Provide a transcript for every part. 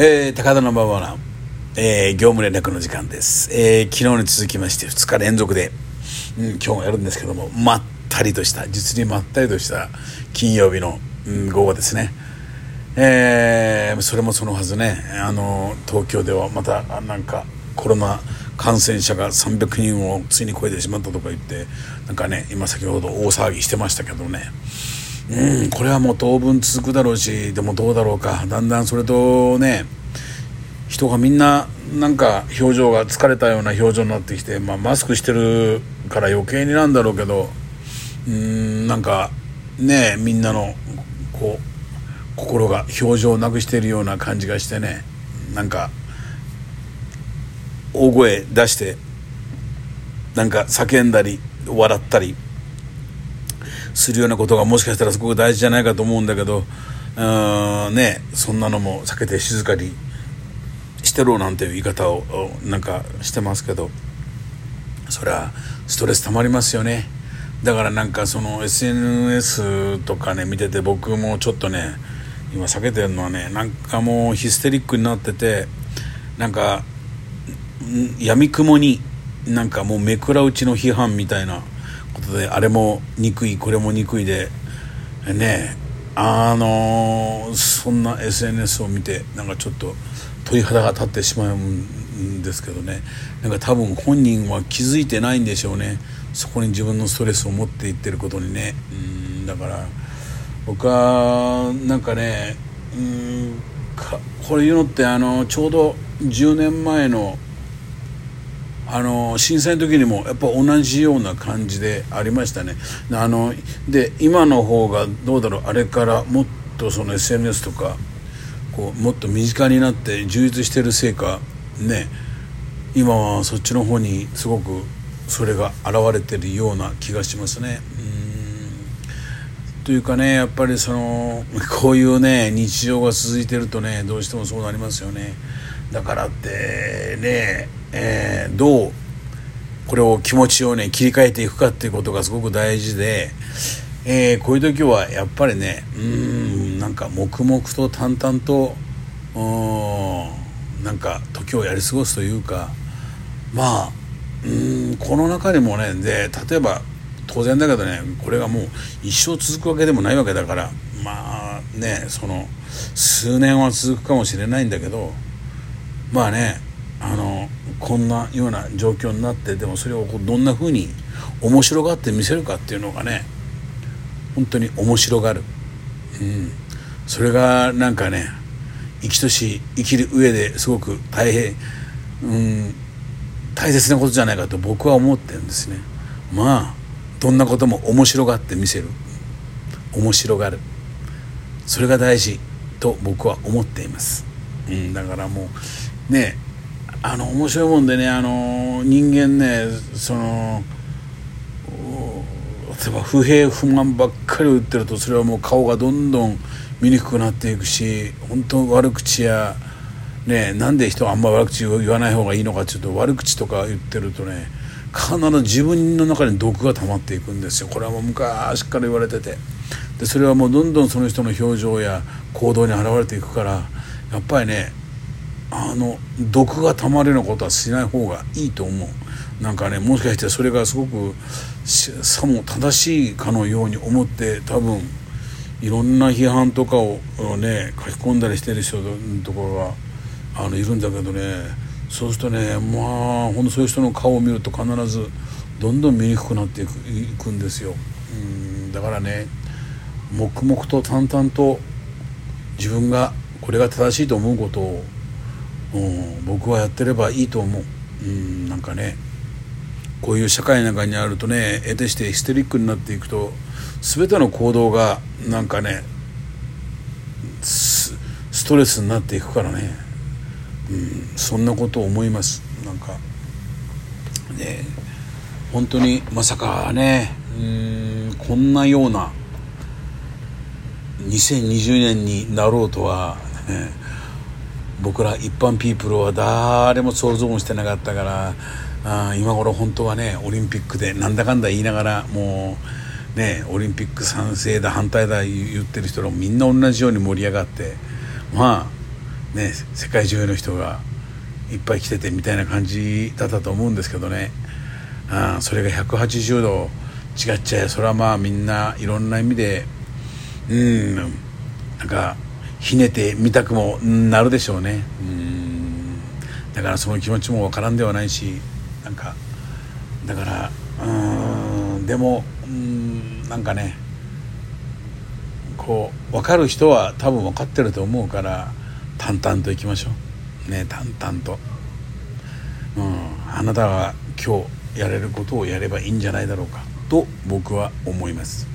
えー、高田の馬場な、えー、業務連絡の時間です、えー、昨日に続きまして2日連続で、うん、今日もやるんですけどもまったりとした実にまったりとした金曜日の、うん、午後ですね。えー、それもそのはずね。あの東京ではまたなんかコロナ感染者が300人をついに超えてしまったとか言ってなんかね今先ほど大騒ぎしてましたけどね。うんこれはもう当分続くだろうしでもどうだろうか。だんだんそれとね人がみんななんか表情が疲れたような表情になってきて、まあ、マスクしてるから余計になんだろうけどうんなんかねみんなのこう心が表情をなくしているような感じがしてねなんか大声出してなんか叫んだり笑ったりするようなことがもしかしたらすごく大事じゃないかと思うんだけどうーんねそんなのも避けて静かにしてろなんていう言い方をなんかしてますけどそりゃストレスたまりますよね。だからなんかその SNS とかね見てて僕もちょっとね今避けてるのはねなんかもうヒステリックになっててなんかやみくもになんかもうめくらうちの批判みたいなことであれも憎いこれも憎いでねあのそんな SNS を見てなんかちょっと鳥肌が立ってしまうんですけどね。なんか多分本人は気づいてないんでしょうね。そこに自分のストレスを持っていってることにね。うんだから僕はなんかねうんこれ言うのってあのちょうど10年前のあの震災の時にもやっぱ同じような感じでありましたね。あので今の方がどうだろうあれからもっとその SNS とかこうもっと身近になって充実してるせいかね今はそっちの方にすごくそれが現れてるような気がしますね。というかねやっぱりその こういうね日常が続いてるとねどうしてもそうなりますよね。だからってねえー、どうこれを気持ちをね切り替えていくかっていうことがすごく大事で、えー、こういう時はやっぱりねうんなんか黙々と淡々となんか時をやり過ごすというかまあうんこの中でもねで例えば当然だけどねこれがもう一生続くわけでもないわけだからまあねその数年は続くかもしれないんだけどまあねあのこんなような状況になってでもそれをどんなふうに面白がって見せるかっていうのがね本当に面白がる、うん、それがなんかね生きとし生きる上ですごく大変、うん、大切なことじゃないかと僕は思ってるんですね。まあどんなことも面白がって見せる。面白がる。それが大事と僕は思っています、うん、だからもうねあの面白いもんでねあの人間ねその例えば不平不満ばっかり言ってるとそれはもう顔がどんどん醜くなっていくし本当悪口やねなんで人はあんま悪口言わない方がいいのかっていうと悪口とか言ってるとね必ず自分の中に毒が溜まっていくんですよ。これはもう昔から言われてて。でそれはもうどんどんその人の表情や行動に現れていくからやっぱりねあの毒がたまるようなことはしない方がいいと思う。なんかねもしかしてそれがすごくさも正しいかのように思って多分いろんな批判とかをね書き込んだりしてる人のところがあのいるんだけどね。そうするとねまあほんとそういう人の顔を見ると必ずどんどん見にくくなっていくいくんですよ。うんだからね黙々と淡々と自分がこれが正しいと思うことを僕はやってればいいと思う。うんなんかねこういう社会の中にあるとね得てしてヒステリックになっていくと全ての行動がなんかねストレスになっていくからね、うん、そんなことを思います。なんかね本当にまさかねうんこんなような2020年になろうとは、ね、僕ら一般ピープルは誰も想像もしてなかったからあ今頃本当はねオリンピックでなんだかんだ言いながらもうねオリンピック賛成だ反対だ言ってる人らもみんな同じように盛り上がってまあね世界中の人がいっぱい来ててみたいな感じだったと思うんですけどね。あそれが180度違っちゃえそれはまあみんないろんな意味でうんなんかひねてみたくもなるでしょうね。うん。だからその気持ちもわからんではないしなんかだからうんでもうんなんかねこう分かる人は多分分かってると思うから淡々といきましょう。ね淡々と、うん、あなたが今日やれることをやればいいんじゃないだろうかと僕は思います。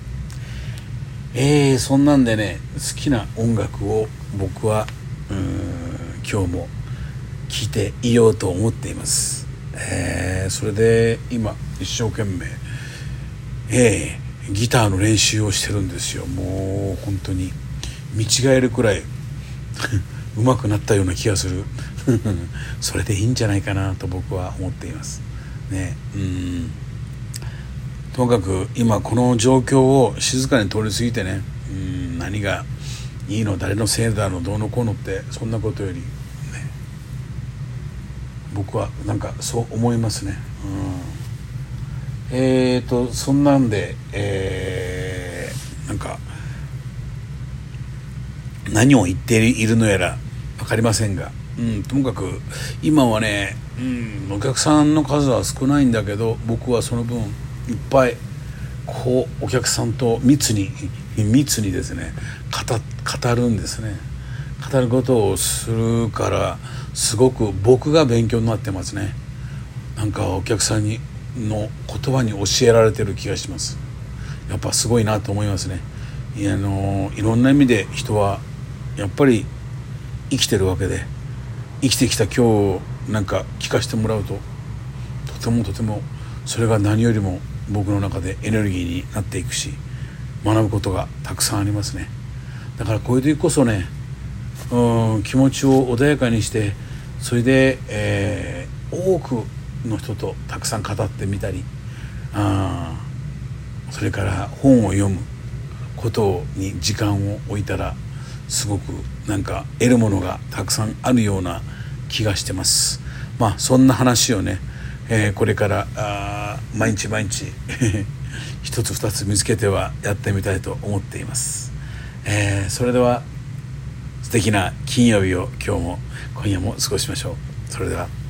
えー、そんなんでね好きな音楽を僕はうん今日も聴いていようと思っています。えー、それで今一生懸命えー、ギターの練習をしてるんですよ。もう本当に見違えるくらい 上手くなったような気がする。それでいいんじゃないかなと僕は思っています。ねうん。ともかく今この状況を静かに通り過ぎてねうん何がいいの誰のせいだのどうのこうのってそんなことよりね僕はなんかそう思いますね。うん。えーとそんなんでえー、なんか何を言っているのやら分かりませんが、うん、ともかく今はね、うん、お客さんの数は少ないんだけど僕はその分いっぱいこうお客さんと密に密にですね語るんですね。語ることをするからすごく僕が勉強になってますね。なんかお客さんにの言葉に教えられてる気がします。やっぱすごいなと思いますね。いあのいろんな意味で人はやっぱり生きてるわけで生きてきた今日なんか聞かせてもらうととてもとてもそれが何よりも僕の中でエネルギーになっていくし学ぶことがたくさんありますね。だからこういう時こそねうん気持ちを穏やかにしてそれで、えー、多くの人とたくさん語ってみたりあそれから本を読むことに時間を置いたらすごくなんか得るものがたくさんあるような気がしてます。まあそんな話をね、えー、これからあ毎日毎日 一つ二つ見つけてはやってみたいと思っています、えー、それでは素敵な金曜日を今日も今夜も過ごしましょう。それでは。